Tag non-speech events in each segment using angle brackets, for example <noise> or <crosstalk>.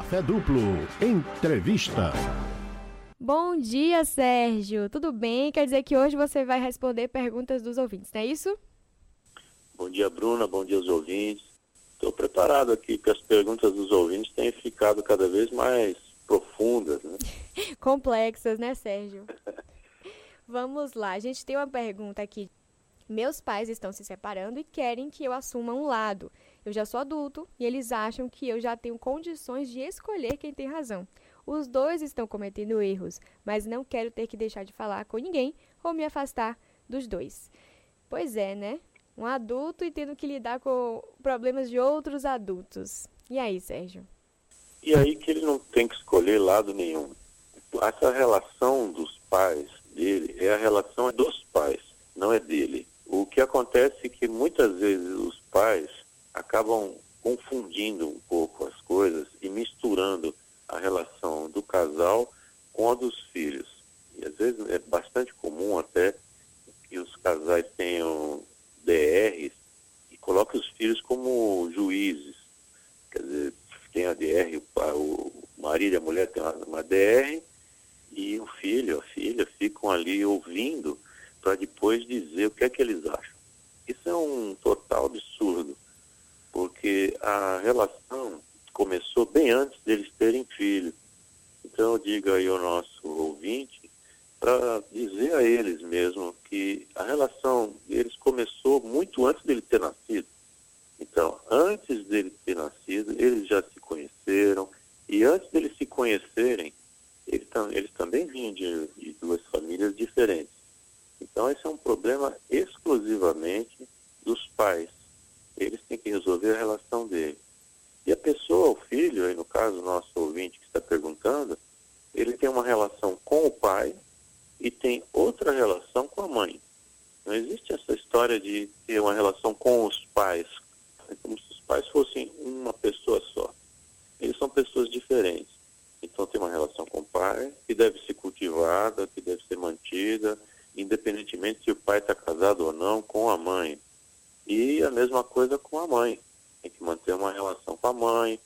Café Duplo. Entrevista. Bom dia, Sérgio. Tudo bem? Quer dizer que hoje você vai responder perguntas dos ouvintes, não é isso? Bom dia, Bruna. Bom dia aos ouvintes. Estou preparado aqui, porque as perguntas dos ouvintes têm ficado cada vez mais profundas, né? <laughs> Complexas, né, Sérgio? <laughs> Vamos lá. A gente tem uma pergunta aqui. Meus pais estão se separando e querem que eu assuma um lado. Eu já sou adulto e eles acham que eu já tenho condições de escolher quem tem razão. Os dois estão cometendo erros, mas não quero ter que deixar de falar com ninguém ou me afastar dos dois. Pois é, né? Um adulto e tendo que lidar com problemas de outros adultos. E aí, Sérgio? E aí que ele não tem que escolher lado nenhum. Essa relação dos pais dele é a relação dos pais, não é dele. O que acontece é que muitas vezes os pais acabam confundindo um pouco as coisas e misturando a relação do casal com a dos filhos. E às vezes é bastante comum até que os casais tenham DRs e coloquem os filhos como juízes. Quer dizer, tem a DR, o, marido e a mulher uma, uma DR e o filho, a filha ficam ali ouvindo para depois dizer o que é que eles acham. Isso é um total absurdo, porque a relação começou bem antes deles terem filho. Então eu digo aí ao nosso ouvinte para dizer a eles mesmo que a relação deles começou muito antes dele ter nascido. Então, antes dele ter nascido, eles já se conheceram e antes deles se conhecerem, eles, eles também vinham de, de duas famílias diferentes. Então, esse é um problema exclusivamente dos pais. Eles têm que resolver a relação deles. E a pessoa, o filho, aí no caso, nosso ouvinte que está perguntando, ele tem uma relação com o pai e tem outra relação com a mãe. Não existe essa história de ter uma relação com os pais, é como se os pais fossem uma pessoa só. Eles são pessoas diferentes. Então tem uma relação com o pai que deve ser cultivada, que deve ser mantida, independentemente se o pai está casado ou não com a mãe. E a mesma coisa com a mãe. Tem que manter uma relação com a mãe,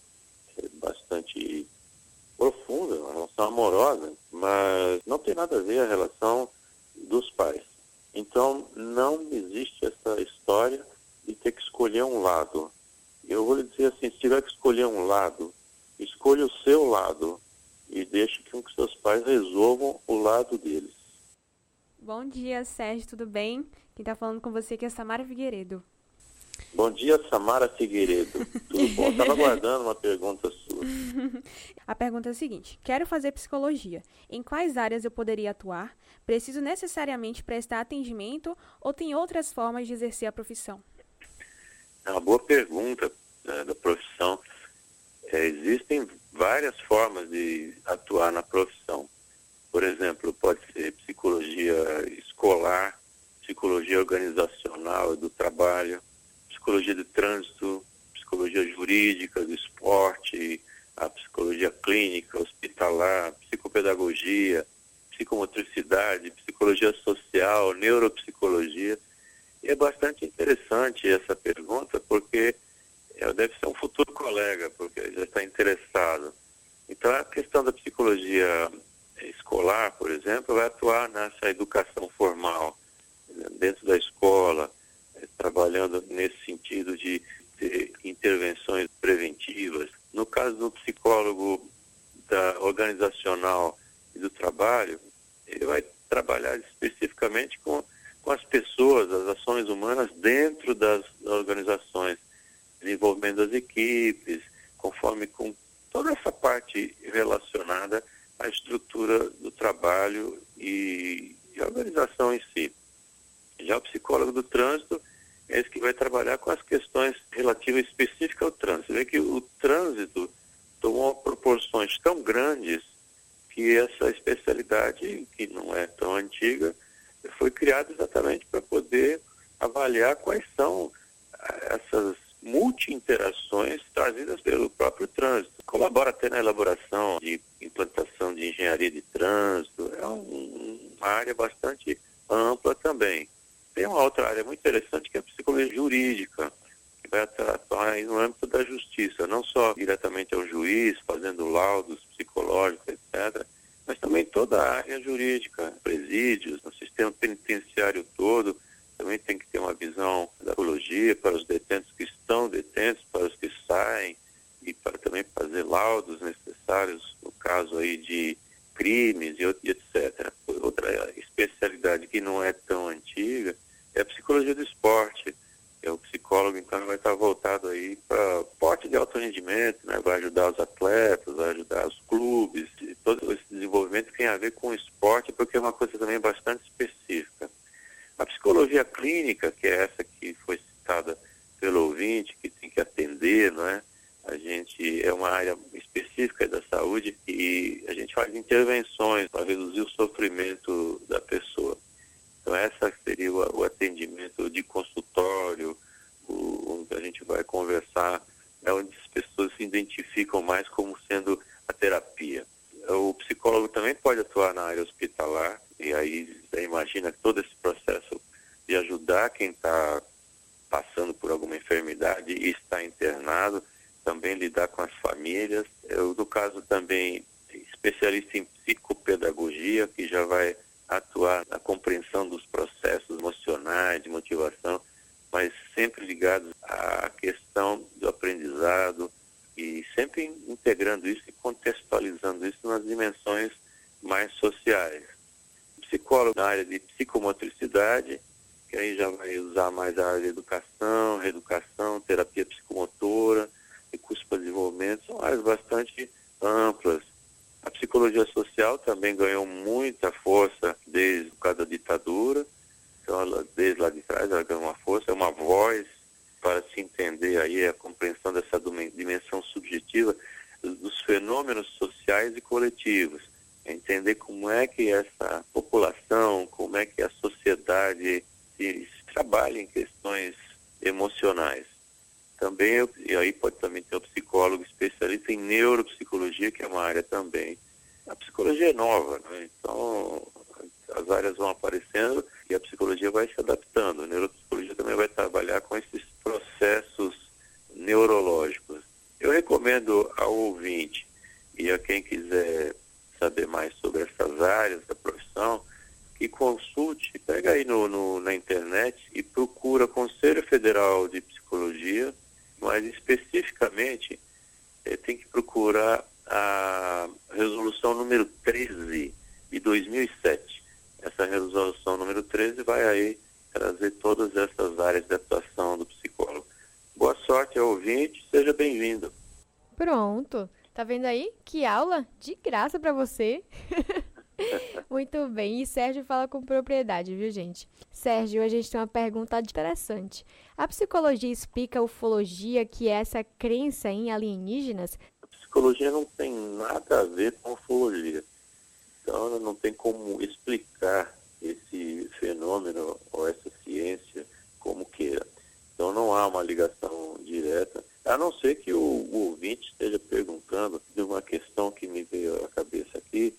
é bastante profunda, uma relação amorosa, mas não tem nada a ver a relação dos pais. Então não existe essa história de ter que escolher um lado. Eu vou lhe dizer assim, se tiver que escolher um lado, escolha o seu lado e deixe que os seus pais resolvam o lado deles. Bom dia, Sérgio, tudo bem? Quem está falando com você aqui é Samara Figueiredo. Bom dia, Samara Figueiredo. Tudo bom? Estava <laughs> aguardando uma pergunta sua. <laughs> A pergunta é a seguinte: Quero fazer psicologia. Em quais áreas eu poderia atuar? Preciso necessariamente prestar atendimento ou tem outras formas de exercer a profissão? É uma boa pergunta né, da profissão. É, existem várias formas de atuar na profissão. Por exemplo, pode ser psicologia escolar, psicologia organizacional do trabalho, psicologia de trânsito, psicologia jurídica, do esporte, a psicologia clínica, hospitalar, psicopedagogia, psicomotricidade, psicologia social, neuropsicologia. E é bastante interessante essa pergunta, porque deve ser um futuro colega, porque já está interessado. Então, a questão da psicologia escolar, por exemplo, vai atuar nessa educação formal, dentro da escola, trabalhando nesse sentido de ter intervenções preventivas. No caso do psicólogo da organizacional e do trabalho, ele vai trabalhar especificamente com, com as pessoas, as ações humanas dentro das organizações, desenvolvimento das equipes, conforme com toda essa parte relacionada à estrutura do trabalho e, e organização em si. Já o psicólogo do trânsito esse que vai trabalhar com as questões relativas específicas ao trânsito. Você vê que o trânsito tomou proporções tão grandes que essa especialidade, que não é tão antiga, foi criada exatamente para poder avaliar quais são eh, essas multi-interações trazidas pelo próprio trânsito. Colabora até na elaboração de implantação de engenharia de trânsito, é um, uma área bastante ampla também. Tem uma outra área muito interessante que é a psicologia jurídica, que vai atuar no âmbito da justiça, não só diretamente ao juiz, fazendo laudos psicológicos, etc., mas também toda a área jurídica, presídios, no sistema penitenciário todo, também tem que ter uma visão da psicologia para os detentos que estão detentos, para os que saem, e para também fazer laudos necessários no caso aí de crimes e etc. Outra especialidade que não é tão antiga é a psicologia do esporte. É o psicólogo, então, vai estar voltado aí para esporte de alto rendimento, né? vai ajudar os atletas, vai ajudar os clubes, todo esse desenvolvimento tem a ver com o esporte, porque é uma coisa também bastante específica. A psicologia clínica, que é essa que foi citada pelo ouvinte, que tem que atender, não é? A gente é uma área específica da saúde e a gente faz intervenções para reduzir o sofrimento da pessoa. Então essa seria o, atendimento de consultório, onde a gente vai conversar, é onde as pessoas se identificam mais como sendo a terapia. O psicólogo também pode atuar na área hospitalar e aí imagina todo esse processo de ajudar quem está passando por alguma enfermidade e está internado também lidar com as famílias. Eu, no caso, também especialista em psicopedagogia, que já vai atuar na compreensão dos processos emocionais, de motivação, mas sempre ligados à questão do aprendizado e sempre integrando isso e contextualizando isso nas dimensões mais sociais. Psicólogo na área de psicomotricidade, que aí já vai usar mais a área de educação, reeducação, terapia psicomotora, recursos para desenvolvimento, são áreas bastante amplas. A psicologia social também ganhou muita força desde cada ditadura, então ela, desde lá de trás ela ganhou uma força, é uma voz para se entender aí a compreensão dessa dimensão subjetiva dos fenômenos sociais e coletivos, entender como é que essa população, como é que a sociedade se, se trabalha em questões emocionais. Também, e aí pode também ter um psicólogo especialista em neuropsicologia, que é uma área também. A psicologia é nova, né? então as áreas vão aparecendo e a psicologia vai se adaptando. A neuropsicologia também vai trabalhar com esses processos neurológicos. Eu recomendo ao ouvinte e a quem quiser saber mais sobre essas áreas da profissão, que consulte, pega aí no, no, na internet e procura Conselho Federal de Psicologia mas especificamente é, tem que procurar a resolução número 13 de 2007. Essa resolução número 13 vai aí trazer todas essas áreas de atuação do psicólogo. Boa sorte ao ouvinte, seja bem-vindo. Pronto. Vendo aí? Que aula de graça para você. <laughs> Muito bem. E Sérgio fala com propriedade, viu, gente? Sérgio, a gente tem uma pergunta interessante. A psicologia explica a ufologia, que é essa crença em alienígenas? A psicologia não tem nada a ver com ufologia. Então, ela não tem como explicar esse fenômeno ou essa ciência como queira. Então, não há uma ligação direta, a não ser que o, o ouvinte esteja perguntando uma questão que me veio à cabeça aqui,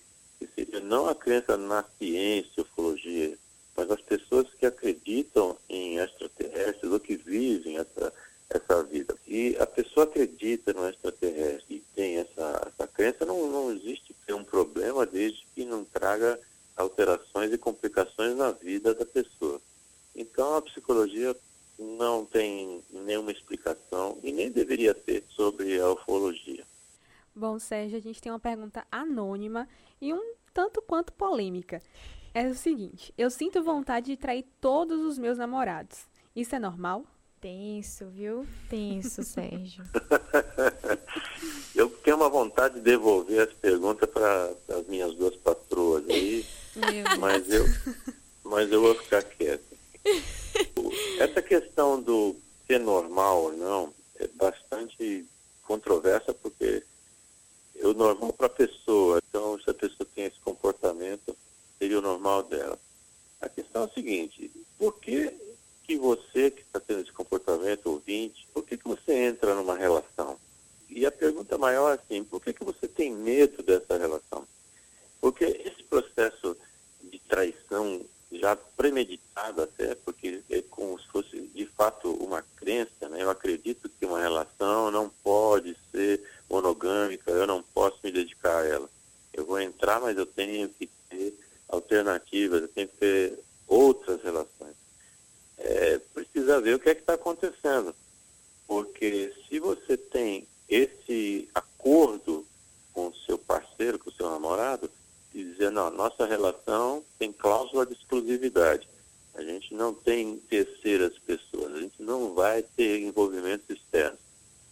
não a crença na ciência, ufologia, mas as pessoas que acreditam em extraterrestres ou que vivem essa, essa vida. E a pessoa acredita no extraterrestre e tem essa, essa crença, não, não existe um problema desde que não traga alterações e complicações na vida da pessoa. Então a psicologia não tem nenhuma explicação e nem deveria ter sobre a ufologia. Bom, Sérgio, a gente tem uma pergunta anônima e um tanto quanto polêmica. É o seguinte: eu sinto vontade de trair todos os meus namorados. Isso é normal? Tenso, viu? Tenso, <laughs> Sérgio. <laughs> eu tenho uma vontade de devolver as perguntas para as minhas duas patroas aí, mas eu, mas eu vou ficar quieto. <laughs> Essa questão do ser normal ou não é bastante controversa porque o normal para a pessoa. Então, se a pessoa tem esse comportamento, seria o normal dela. A questão é a seguinte: por que, que você que está tendo esse comportamento, ouvinte, por que, que você entra numa relação? E a pergunta maior é assim: por que, que você tem medo dessa relação? Porque esse processo de traição já premeditado até, porque é como se fosse de fato uma crença, né? eu acredito mas eu tenho que ter alternativas, eu tenho que ter outras relações. É, precisa ver o que é que está acontecendo. Porque se você tem esse acordo com o seu parceiro, com o seu namorado, e dizer, não, nossa relação tem cláusula de exclusividade. A gente não tem terceiras pessoas, a gente não vai ter envolvimentos externos.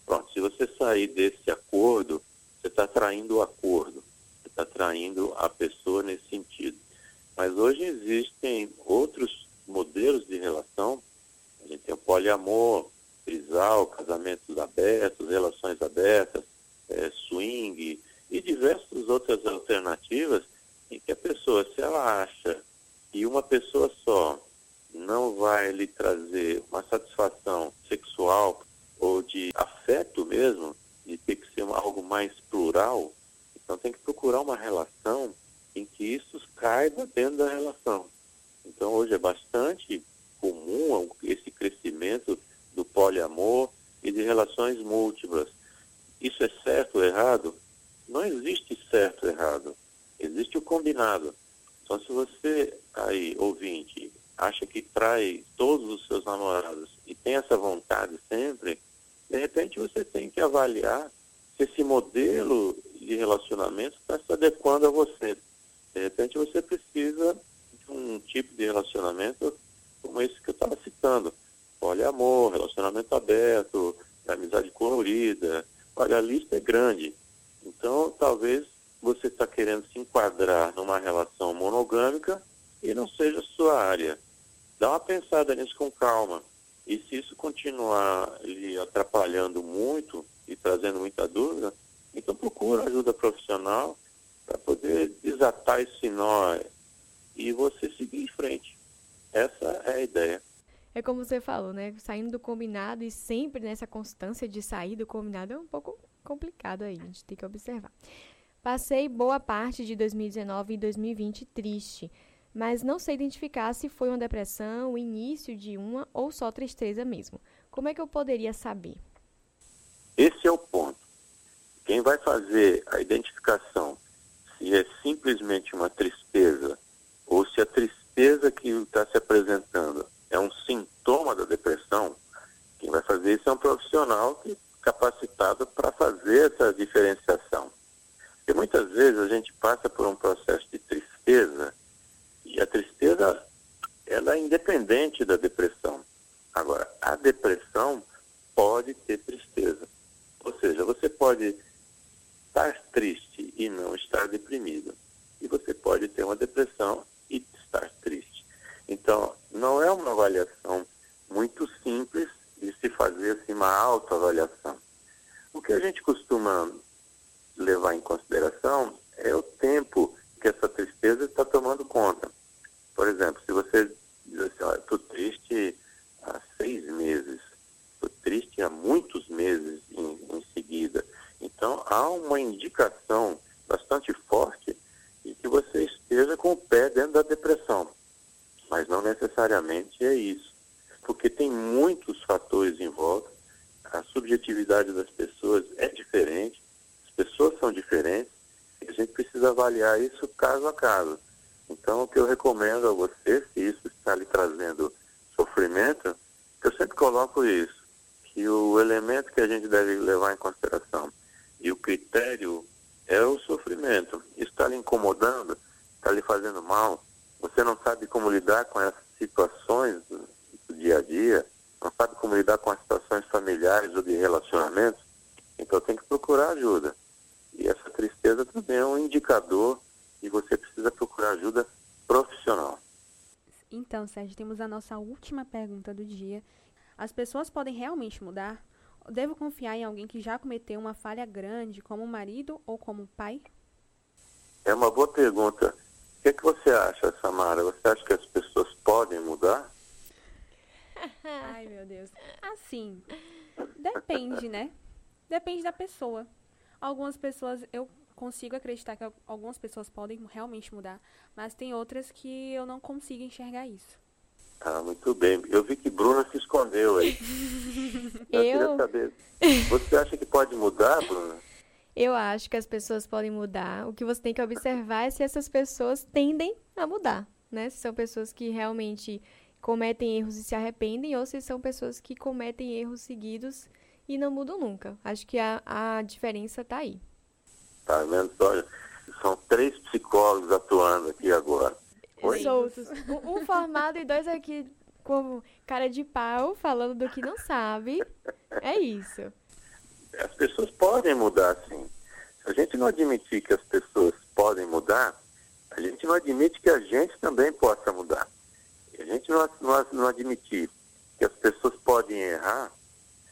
Pronto, se você sair desse acordo, você está traindo o acordo, você está traindo a pessoa nesse sentido. Mas hoje existem outros modelos de relação, a gente tem o poliamor, trisal, casamentos abertos, relações abertas, é, swing e diversas outras alternativas em que a pessoa, se ela acha que uma pessoa só não vai lhe trazer uma satisfação sexual ou de afeto mesmo, de ter que ser algo mais plural, então tem que procurar uma relação em que isso caiba dentro da relação. Então hoje é bastante comum esse crescimento do poliamor e de relações múltiplas. Isso é certo ou errado? Não existe certo ou errado. Existe o combinado. Então se você aí, ouvinte, acha que trai todos os seus namorados e tem essa vontade sempre, de repente você tem que avaliar se esse modelo de relacionamento está se adequando a você. De repente você precisa de um tipo de relacionamento como esse que eu estava citando. Poliamor, relacionamento aberto, amizade colorida. Olha, a lista é grande. Então, talvez você está querendo se enquadrar numa relação monogâmica e não seja sua área. Dá uma pensada nisso com calma. E se isso continuar lhe atrapalhando muito e trazendo muita dúvida, então procura ajuda profissional para poder desatar esse nó e você seguir em frente. Essa é a ideia. É como você falou, né? Saindo do combinado e sempre nessa constância de sair do combinado é um pouco complicado aí, a gente tem que observar. Passei boa parte de 2019 e 2020 triste mas não sei identificar se foi uma depressão, o início de uma ou só tristeza mesmo. Como é que eu poderia saber? Esse é o ponto. Quem vai fazer a identificação se é simplesmente uma tristeza ou se a tristeza que está se apresentando é um sintoma da depressão, quem vai fazer isso é um profissional que, capacitado para fazer essa diferenciação. Porque muitas vezes a gente passa por um processo de tristeza e a tristeza, ela é independente da depressão. Agora, a depressão pode ter tristeza. Ou seja, você pode estar triste e não estar deprimido. E você pode ter uma depressão e estar triste. Então, não é uma avaliação muito simples de se fazer assim, uma autoavaliação. O que a gente costuma levar em consideração é o tempo que essa tristeza está tomando conta. Por exemplo, se você diz assim, estou triste há seis meses, triste há muitos meses em, em seguida. Então, há uma indicação bastante forte de que você esteja com o pé dentro da depressão. Mas não necessariamente é isso. Porque tem muitos fatores em volta, a subjetividade das pessoas é diferente, as pessoas são diferentes, e a gente precisa avaliar isso caso a caso. Então, o que eu recomendo a você, se isso está lhe trazendo sofrimento, eu sempre coloco isso, que o elemento que a gente deve levar em consideração e o critério é o sofrimento. Isso está lhe incomodando, está lhe fazendo mal, você não sabe como lidar com essas situações do, dia a dia, não sabe como lidar com as situações familiares ou de relacionamentos, então tem que procurar ajuda. E essa tristeza também é um indicador e você precisa procurar ajuda profissional. Então, Sérgio, temos a nossa última pergunta do dia. As pessoas podem realmente mudar? Devo confiar em alguém que já cometeu uma falha grande, como marido ou como pai? É uma boa pergunta. O que, é que você acha, Samara? Você acha que as pessoas podem mudar? <laughs> Ai, meu Deus. Assim, depende, né? Depende da pessoa. Algumas pessoas, eu consigo acreditar que algumas pessoas podem realmente mudar, mas tem outras que eu não consigo enxergar isso. Ah, muito bem. Eu vi que Bruna se escondeu aí. <laughs> eu, eu queria saber. Você acha que pode mudar, Bruna? Eu acho que as pessoas podem mudar. O que você tem que observar é se essas pessoas tendem a mudar, né? Se são pessoas que realmente cometem erros e se arrependem, ou se são pessoas que cometem erros seguidos e não mudam nunca. Acho que a, a diferença está aí. Tá vendo? Olha, são três psicólogos atuando aqui agora. Oi? Soltos. Um, um formado e dois aqui com cara de pau, falando do que não sabe. É isso. As pessoas podem mudar, sim. Se a gente não admitir que as pessoas podem mudar, a gente não admite que a gente também possa mudar. Se a gente não, não, não admitir que as pessoas podem errar,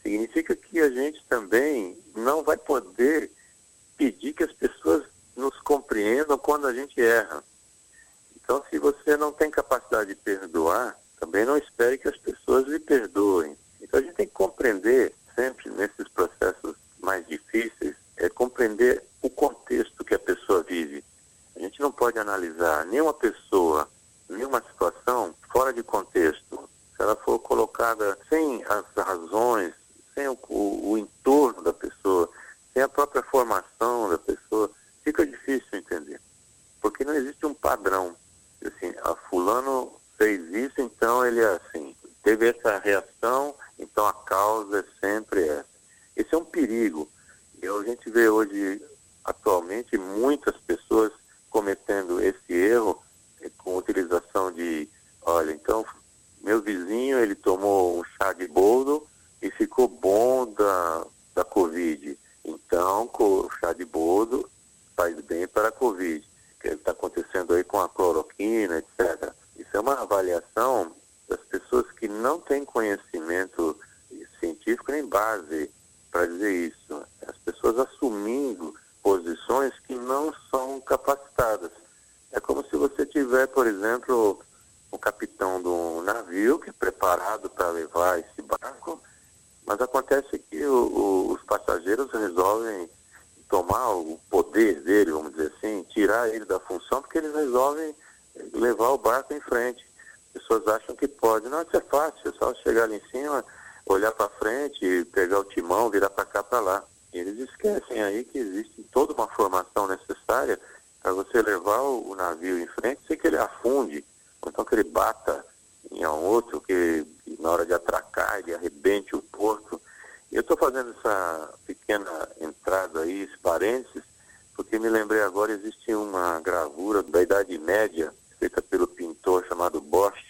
significa que a gente também não vai poder pedir que as pessoas nos compreendam quando a gente erra. Então, se você não tem capacidade de perdoar, também não espere que as pessoas lhe perdoem. Então, a gente tem que compreender sempre nesses processos mais difíceis, é compreender o contexto que a pessoa vive. A gente não pode analisar nenhuma pessoa, nenhuma situação fora de contexto. Se ela for colocada sem as razões, sem o, o, o entorno da pessoa, sem a própria formação da pessoa, fica difícil entender. Porque não existe um padrão. Assim, a fulano fez isso, então ele é assim. Teve essa reação, então a causa é sempre essa. Esse é um perigo. E a gente vê hoje, atualmente, muitas pessoas cometendo esse erro eh, com utilização de, olha, então meu vizinho ele tomou um chá de boldo e ficou bom da, da Covid. Então, o chá de boldo faz bem para a Covid, que está acontecendo aí com a etc. Isso é uma avaliação das pessoas que não têm conhecimento científico nem base para dizer isso. As pessoas assumindo posições que não são capacitadas. É como se você tiver, por exemplo, o capitão de um navio que é preparado para levar esse barco, mas acontece que o, o, os passageiros resolvem tomar o poder dele, vamos dizer assim, tirar ele da função, porque eles resolvem levar o barco em frente. As pessoas acham que pode. Não, isso é fácil, é só chegar ali em cima, olhar para frente, pegar o timão, virar para cá, para lá. E eles esquecem aí que existe toda uma formação necessária para você levar o, navio em frente sem que ele afunde, ou então que ele bata em um outro, que, que na hora de atracar ele arrebente o porto. Eu estou fazendo essa pequena entrada aí, esse parênteses, porque me lembrei agora, existe uma gravura da Idade Média, feita pelo pintor chamado Bosch,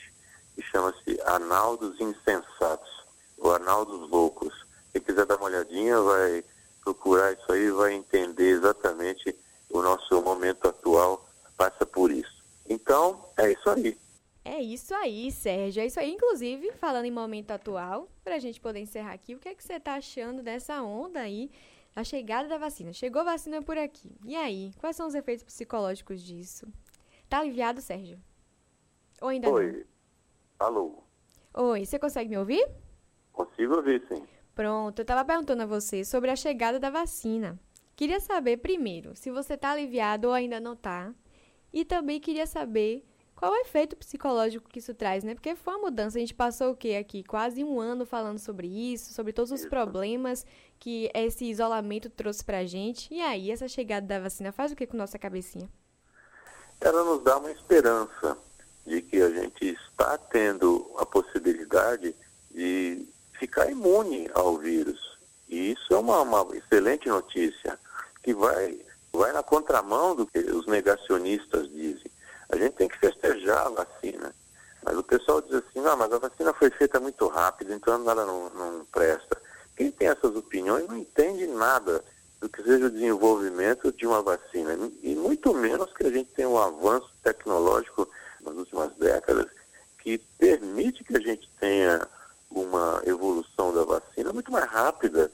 que chama-se Analdos Insensatos, ou Analdos Loucos. Quem quiser dar uma olhadinha, vai procurar isso aí, vai entender exatamente o nosso momento atual, passa por isso. Então, é isso aí. É isso aí, Sérgio. É isso aí. Inclusive, falando em momento atual, para a gente poder encerrar aqui, o que é que você está achando dessa onda aí, da chegada da vacina? Chegou a vacina por aqui. E aí, quais são os efeitos psicológicos disso? Tá aliviado, Sérgio? Ou ainda Oi. não? Alô. Oi, você consegue me ouvir? Consigo ouvir, sim. Pronto, eu estava perguntando a você sobre a chegada da vacina. Queria saber primeiro se você está aliviado ou ainda não está. E também queria saber qual o efeito psicológico que isso traz, né? Porque foi uma mudança. A gente passou o quê aqui? Quase um ano falando sobre isso, sobre todos os problemas que esse isolamento trouxe pra gente. E aí, essa chegada da vacina faz o que com nossa cabecinha? Ela nos dá uma esperança de que a gente está tendo a possibilidade de ficar imune ao vírus. E isso é uma, uma excelente notícia, que vai, vai na contramão do que os negacionistas dizem. A gente tem que festejar a vacina. Mas o pessoal diz assim, não, mas a vacina foi feita muito rápido, então ela não, não presta. Quem tem essas opiniões não entende nada do que seja o desenvolvimento de uma vacina. E muito menos que a gente tenha um avanço tecnológico nas últimas décadas que permite que a gente tenha uma evolução da vacina muito mais rápida.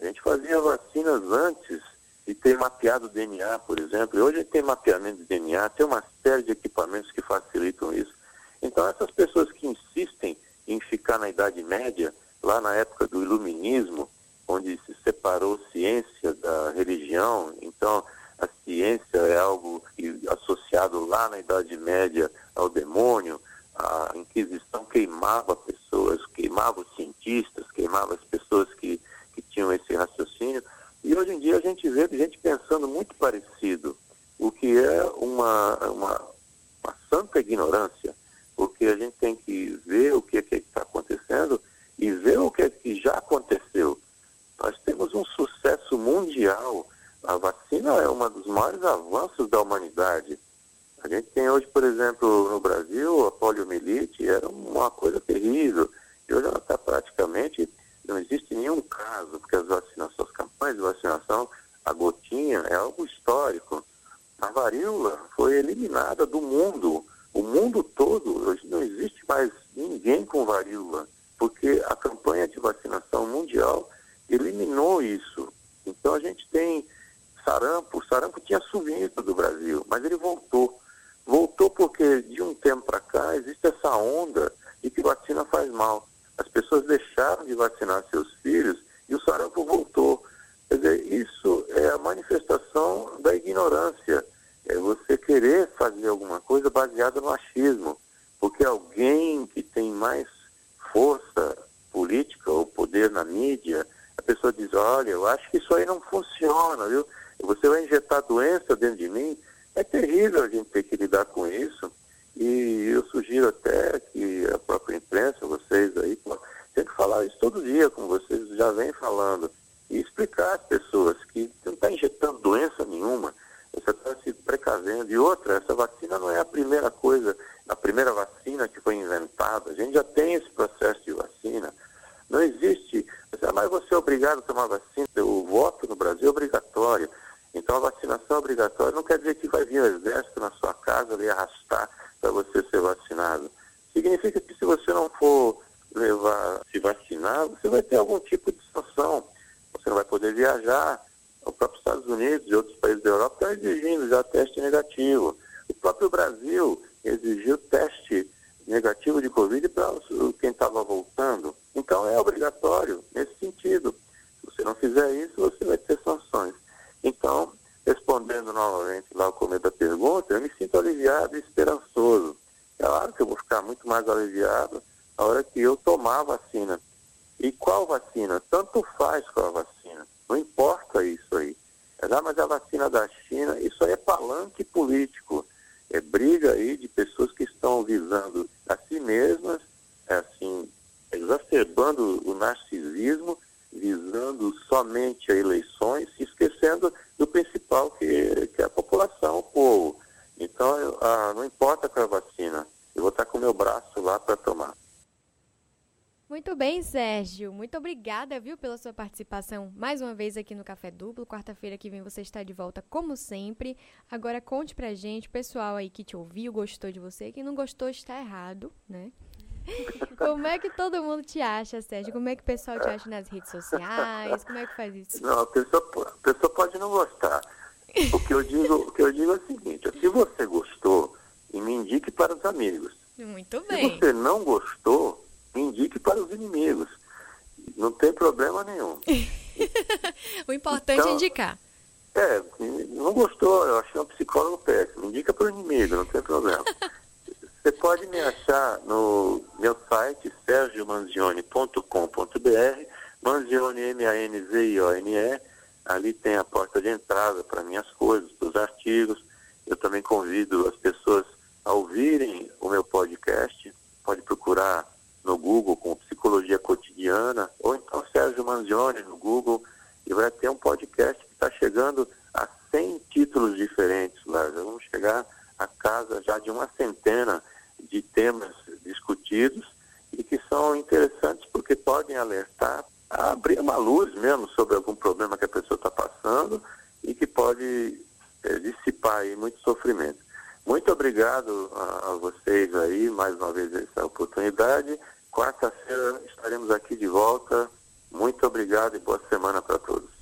A gente fazia vacinas antes de ter mapeado o DNA, por exemplo. E hoje tem mapeamento de DNA, tem uma série de equipamentos que facilitam isso. Então, essas pessoas que insistem em ficar na Idade Média, lá na época do Iluminismo, onde se separou ciência da religião, então a ciência é algo que, associado lá na Idade Média ao demônio, a Inquisição queimava pessoas, queimava os cientistas, queimava as pessoas que, que tinham esse raciocínio. E hoje em dia a gente vê gente pensando muito parecido, o que é uma, uma, uma santa ignorância, porque a gente tem que ver o que é que está acontecendo e ver o que é que já aconteceu. Nós temos um sucesso mundial. A vacina é um dos maiores avanços da humanidade. A gente tem hoje, por exemplo, no Brasil, a poliomielite era uma coisa terrível. E hoje ela está praticamente, não existe nenhum caso, porque as vacinações, as campanhas de vacinação, a gotinha é algo histórico. A varíola foi eliminada do mundo. O mundo todo, hoje não existe mais ninguém com varíola, porque a campanha de vacinação mundial eliminou isso. Então a gente tem sarampo, sarampo tinha sumido do Brasil, mas ele voltou. Voltou porque de um tempo para cá existe essa onda de que vacina faz mal. As pessoas deixaram de vacinar seus filhos e o sarampo voltou. Quer dizer, isso é a manifestação da ignorância. É você querer fazer alguma coisa baseada no achismo. Porque alguém que tem mais força política ou poder na mídia, a pessoa diz, olha, eu acho que isso aí não funciona, viu? Você vai injetar doença dentro de mim, é terrível a gente ter que lidar com isso. E eu sugiro até que a própria imprensa, vocês aí, tem que falar isso todo dia, como vocês já vêm falando, e explicar às pessoas que não está injetando doença nenhuma, você está se precavendo. E outra, essa vacina não é a primeira coisa, a primeira vacina que foi inventada. A gente já tem esse processo de vacina. Não existe, mas você é obrigado a tomar vacina. O voto no Brasil é obrigatório. Então a vacinação é obrigatória não quer dizer que vai vir o exército na sua casa lhe arrastar para você ser vacinado. Significa que se você não for levar, se vacinar, você vai ter algum tipo de sanção. Você não vai poder viajar. O próprio Estados Unidos e outros países da Europa estão exigindo já teste negativo. O próprio Brasil exigiu teste negativo de Covid para quem estava voltando. Então é obrigatório nesse sentido. Se você não fizer isso, você vai ter sanções. Então, respondendo novamente lá o começo da pergunta, eu me sinto aliviado e esperançoso. É claro que eu vou ficar muito mais aliviado na hora que eu tomar a vacina. E qual vacina? Tanto faz qual a vacina. Não importa isso aí. Ah, mas a vacina da China, isso aí é palanque político. É briga aí de pessoas que estão visando a si mesmas, é assim, exacerbando o narcisismo, visando somente a eleições, se esquecendo do principal, que, que é a população, o povo. Então, eu, ah, não importa com a vacina, eu vou estar com o meu braço lá para tomar. Muito bem, Sérgio. Muito obrigada, viu, pela sua participação mais uma vez aqui no Café Duplo. Quarta-feira que vem você está de volta, como sempre. Agora conte pra gente, pessoal aí que te ouviu, gostou de você. Quem não gostou está errado, né? <laughs> Como é que todo mundo te acha, Sérgio? Como é que o pessoal te acha nas redes sociais? Como é que faz isso? Não, a pessoa, a pessoa pode não gostar. O que eu digo, o que eu digo é o seguinte: se você gostou, me indique para os amigos. Muito bem. Se você não gostou, indique para os inimigos. Não tem problema nenhum. <laughs> o importante é então, é indicar. É, não gostou, eu achei um psicólogo péssimo. Indica para o inimigo, não tem problema. <laughs> Você pode me achar no meu site, sergiomanzione.com.br, Manzione, M-A-N-Z-I-O-N-E. Ali tem a porta de entrada para minhas coisas, para os artigos. Eu também convido as pessoas a ouvirem o meu podcast. Pode procurar no Google com Psicologia Cotidiana, ou então Sérgio Manzioni no Google, e vai ter um podcast que está chegando a 100 títulos diferentes lá. Já vamos chegar a casa já de uma centena de temas discutidos e que são interessantes porque podem alertar, abrir uma luz mesmo sobre algum problema que a pessoa está passando e que pode é, dissipar aí muito sofrimento. Muito obrigado a, a, vocês aí, mais uma vez, essa oportunidade. Quarta-feira estaremos aqui de volta. Muito obrigado e boa semana para todos.